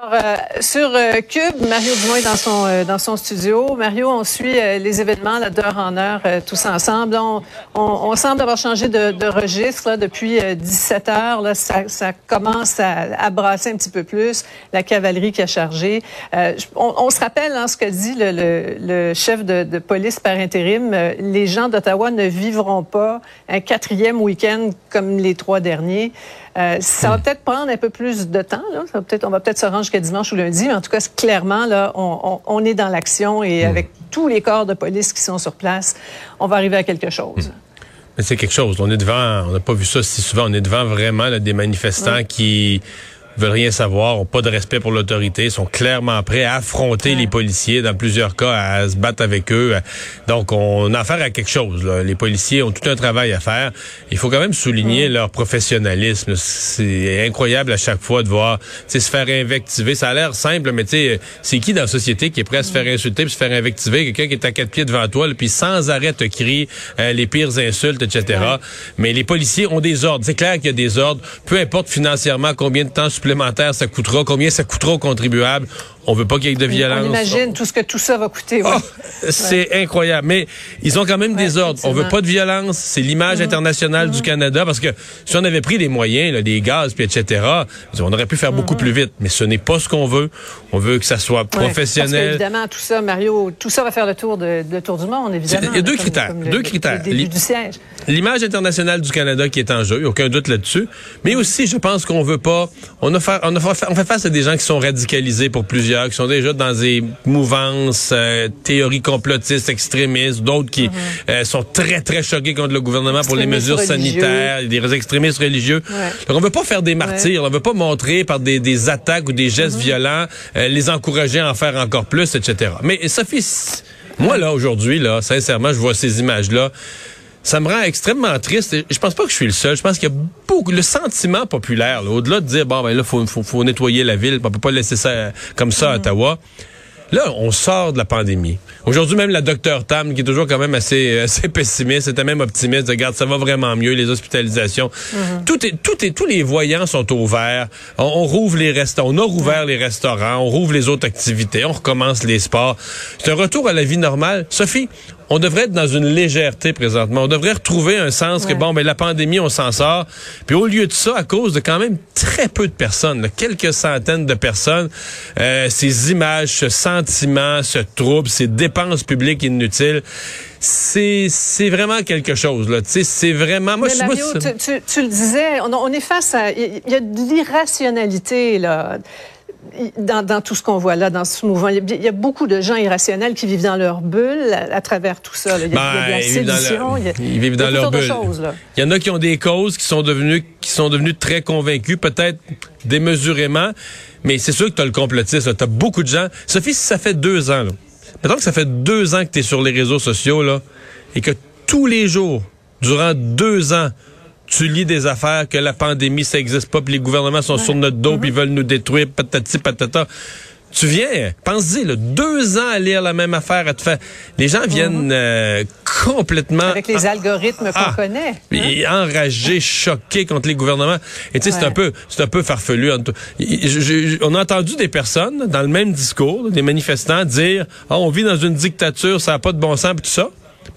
Alors, euh, sur euh, Cube, Mario Dumont est dans son, euh, dans son studio. Mario, on suit les événements d'heure en heure tous ensemble. On, on, semble avoir changé de, de registre là, depuis 17 heures. Là, ça, ça commence à, à, brasser un petit peu plus. La cavalerie qui a chargé. On, on, se rappelle hein, ce que dit le, le, le chef de, de, police par intérim. les gens d'Ottawa ne vivront pas un quatrième week-end comme les trois derniers. Euh, ça va peut-être prendre un peu plus de temps. Là. Ça va peut-être, on va peut-être se rendre jusqu'à dimanche ou lundi, mais en tout cas, clairement, là, on, on, est dans l'action et hmm. avec tous les corps de police qui sont sur place, on va arriver à quelque chose. Hmm. Mais c'est quelque chose. On est devant, on n'a pas vu ça si souvent, on est devant vraiment des manifestants qui veulent rien savoir, ont pas de respect pour l'autorité, sont clairement prêts à affronter les policiers, dans plusieurs cas, à se battre avec eux. Donc, on a affaire à quelque chose. Là. Les policiers ont tout un travail à faire. Il faut quand même souligner leur professionnalisme. C'est incroyable à chaque fois de voir se faire invectiver. Ça a l'air simple, mais tu sais, c'est qui dans la société qui est prêt à se faire insulter puis se faire invectiver? Quelqu'un qui est à quatre pieds devant toi, puis sans arrêt te crie euh, les pires insultes, etc. Mais les policiers ont des ordres. C'est clair qu'il y a des ordres. Peu importe financièrement combien de temps supplémentaire ça coûtera, combien ça coûtera aux contribuables. On veut pas qu'il y ait de violence. On imagine tout ce que tout ça va coûter. Ah, c'est incroyable. Mais ils ont quand même des ordres. On veut pas de violence. C'est l'image mm-hmm. internationale du mm-hmm. Canada parce que si on avait pris les moyens, là, des gaz, puis etc., on aurait pu faire beaucoup mm-hmm. plus vite. Mais ce n'est pas ce qu'on veut. On veut que ça soit professionnel. Parce évidemment, tout ça, Mario, tout ça va faire le tour, de, tour du monde, évidemment. Il y a deux critères. deux critères. L'image internationale du Canada qui est en jeu. Il n'y a aucun doute là-dessus. Mais aussi, je pense qu'on veut pas. On a, on fait face à des gens qui sont radicalisés pour plusieurs qui sont déjà dans des mouvances, euh, théories complotistes, extrémistes, d'autres qui mhm. euh, sont très, très choqués contre le gouvernement pour les mesures sanitaires, des extrémistes religieux. Donc, on veut pas faire des martyrs, on veut pas montrer par des, des attaques ou des gestes mhm. violents, euh, les encourager à en faire encore plus, etc. Mais Sophie, moi, là, aujourd'hui, là, sincèrement, je vois ces images-là ça me rend extrêmement triste. je pense pas que je suis le seul. Je pense qu'il y a beaucoup le sentiment populaire, au-delà de dire bon ben là faut, faut, faut nettoyer la ville, on peut pas laisser ça comme ça à mm. Ottawa. Là, on sort de la pandémie. Aujourd'hui, même la docteur Tam, qui est toujours quand même assez, euh, assez pessimiste, était même optimiste. Regarde, ça va vraiment mieux, les hospitalisations. Mm-hmm. Tout est, tout est, tous les voyants sont ouverts. On, on rouvre les restaurants. On a rouvert les restaurants. On rouvre les autres activités. On recommence les sports. C'est un retour à la vie normale. Sophie, on devrait être dans une légèreté présentement. On devrait retrouver un sens que, bon, mais ben, la pandémie, on s'en sort. Puis au lieu de ça, à cause de quand même très peu de personnes, quelques centaines de personnes, euh, ces images, ce sentiment, ce trouble, ces dépenses publiques inutiles, c'est c'est vraiment quelque chose là. Tu sais, c'est vraiment. Moi, je Mario, tu, tu, tu, le disais, on, on est face à, il y a de l'irrationalité là dans, tout ce qu'on voit là, dans ce mouvement. Il y, a, beaucoup de gens irrationnels qui vivent dans leur bulle à, travers tout ça. Il y a, de la sédition. Ils vivent dans leur bulle. Il y en a qui ont des causes qui sont devenues, qui sont devenues très convaincus, peut-être démesurément, mais c'est sûr que tu as le complotiste. Tu as beaucoup de gens. Sophie, si ça fait deux ans, là, mettons que ça fait deux ans que tu es sur les réseaux sociaux là, et que tous les jours, durant deux ans, tu lis des affaires que la pandémie, ça existe pas, puis les gouvernements sont sur notre dos, puis mm-hmm. veulent nous détruire, patati patata. Tu viens, pense-y, deux ans à lire la même affaire, à te faire. Les gens viennent mm-hmm. euh, complètement. Avec les algorithmes qu'on ah, connaît. Hein? Enragés, choqués contre les gouvernements. Et tu sais, c'est un peu, c'est un peu farfelu. on a entendu des personnes dans le même discours, des manifestants dire, ah, on vit dans une dictature, ça n'a pas de bon sens, puis tout ça.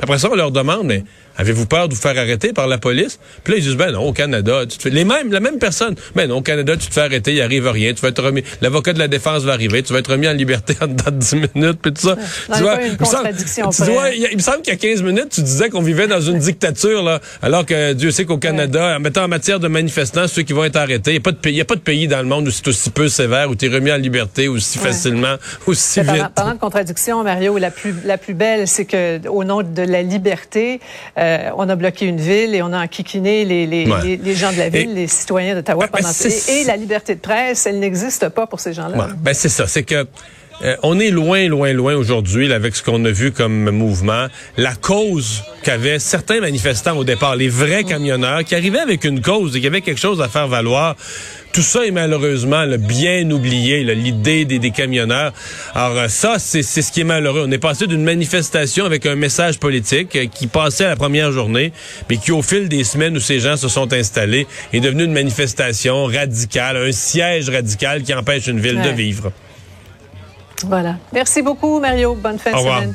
après ça, on leur demande, mais Avez-vous peur de vous faire arrêter par la police? Puis là, ils disent, ben non, au Canada, tu te fais... Les mêmes, la même personne. Ben non, au Canada, tu te fais arrêter, il arrive rien. Tu vas être remis... L'avocat de la défense va arriver, tu vas être remis en liberté en dedans de 10 minutes, puis tout ça. tu vois, une contradiction tu vois, il, me semble qu'il y a 15 minutes, tu disais qu'on vivait dans une dictature, là, alors que Dieu sait qu'au Canada, en mettant en matière de manifestants, ceux qui vont être arrêtés, il n'y a, pas de pays, y a pas de pays dans le monde où c'est aussi peu sévère, où tu es remis en liberté aussi facilement, aussi vite. Parlant de contradiction, Mario, la plus, la plus belle, c'est que au nom de la liberté, euh, on a bloqué une ville et on a enquiquiné les, les, les, gens de la ville, les citoyens d'Ottawa ben, pendant et, et la liberté de presse, elle n'existe pas pour ces gens-là. ben c'est ça, c'est que euh, on est loin, loin, loin aujourd'hui avec ce qu'on a vu comme mouvement. La cause qu'avaient certains manifestants au départ, les vrais camionneurs, qui arrivaient avec une cause et qui avaient quelque chose à faire valoir, tout ça est malheureusement bien oublié, l'idée des, des, camionneurs. Alors euh, ça, c'est ce qui est malheureux. On est passé d'une manifestation avec un message politique euh, qui passait à la première journée, mais qui au fil des semaines où ces gens se sont installés est devenu une manifestation radicale, un siège radical qui empêche une ville de vivre. Voilà. Merci beaucoup, Mario. Bonne fin de semaine.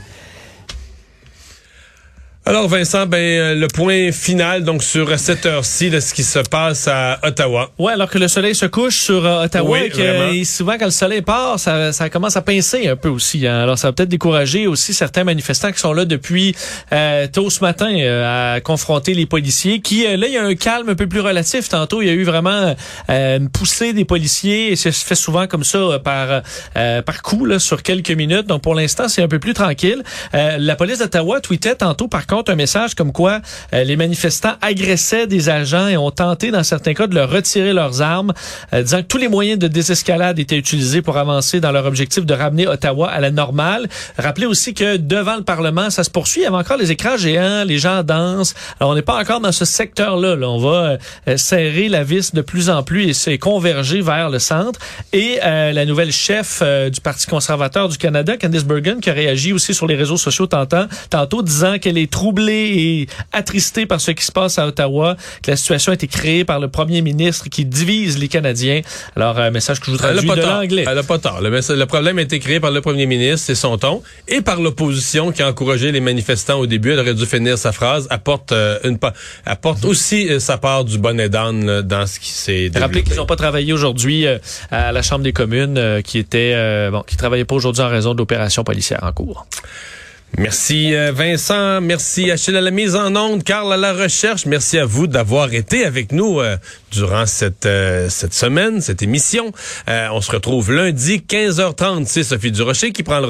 Alors Vincent, ben euh, le point final donc sur cette heure-ci de ce qui se passe à Ottawa. Ouais, alors que le soleil se couche sur euh, Ottawa et, que, souvent quand le soleil part, ça, ça commence à pincer un peu aussi. Hein. Alors ça va peut-être décourager aussi certains manifestants qui sont là depuis euh, tôt ce matin à confronter les policiers. Qui là il y a un calme un peu plus relatif. Tantôt il y a eu vraiment une poussée des policiers et ça se fait souvent comme ça par par coup là, sur quelques minutes. Donc pour l'instant c'est un peu plus tranquille. la police d'Ottawa tweetait tantôt par contre un message comme quoi euh, les manifestants agressaient des agents et ont tenté dans certains cas de leur retirer leurs armes, euh, disant que tous les moyens de désescalade étaient utilisés pour avancer dans leur objectif de ramener Ottawa à la normale. Rappelez aussi que devant le Parlement, ça se poursuit. Il y avait encore les écrans géants, les gens dansent. Alors on n'est pas encore dans ce secteur-là. Là. On va euh, serrer la vis de plus en plus et c'est converger vers le centre. Et la nouvelle chef du Parti conservateur du Canada, Candice Bergen, qui a réagi aussi sur les réseaux sociaux tantôt, tantôt disant qu'elle est trop troublé et attristé par ce qui se passe à Ottawa, que la situation a été créée par le premier ministre qui divise les Canadiens. Alors, un message que je vous traduis de l'anglais. Elle n'a pas tort. Le, le, problème a été créé par le premier ministre, c'est son ton, et par l'opposition qui a encouragé les manifestants au début. Elle aurait dû finir sa phrase. Apporte, euh, une, apporte aussi euh, sa part du bonnet d'âne dans ce qui s'est. Rappelez qu'ils n'ont pas travaillé aujourd'hui euh, à la Chambre des communes, qui était, bon, qui travaillait pas aujourd'hui en raison de l'opération policière en cours. Merci euh, Vincent, merci Achille à la mise en onde, Carl à la recherche. Merci à vous d'avoir été avec nous euh, durant cette euh, cette semaine, cette émission. on se retrouve lundi 15h30, c'est Sophie Durocher qui prend le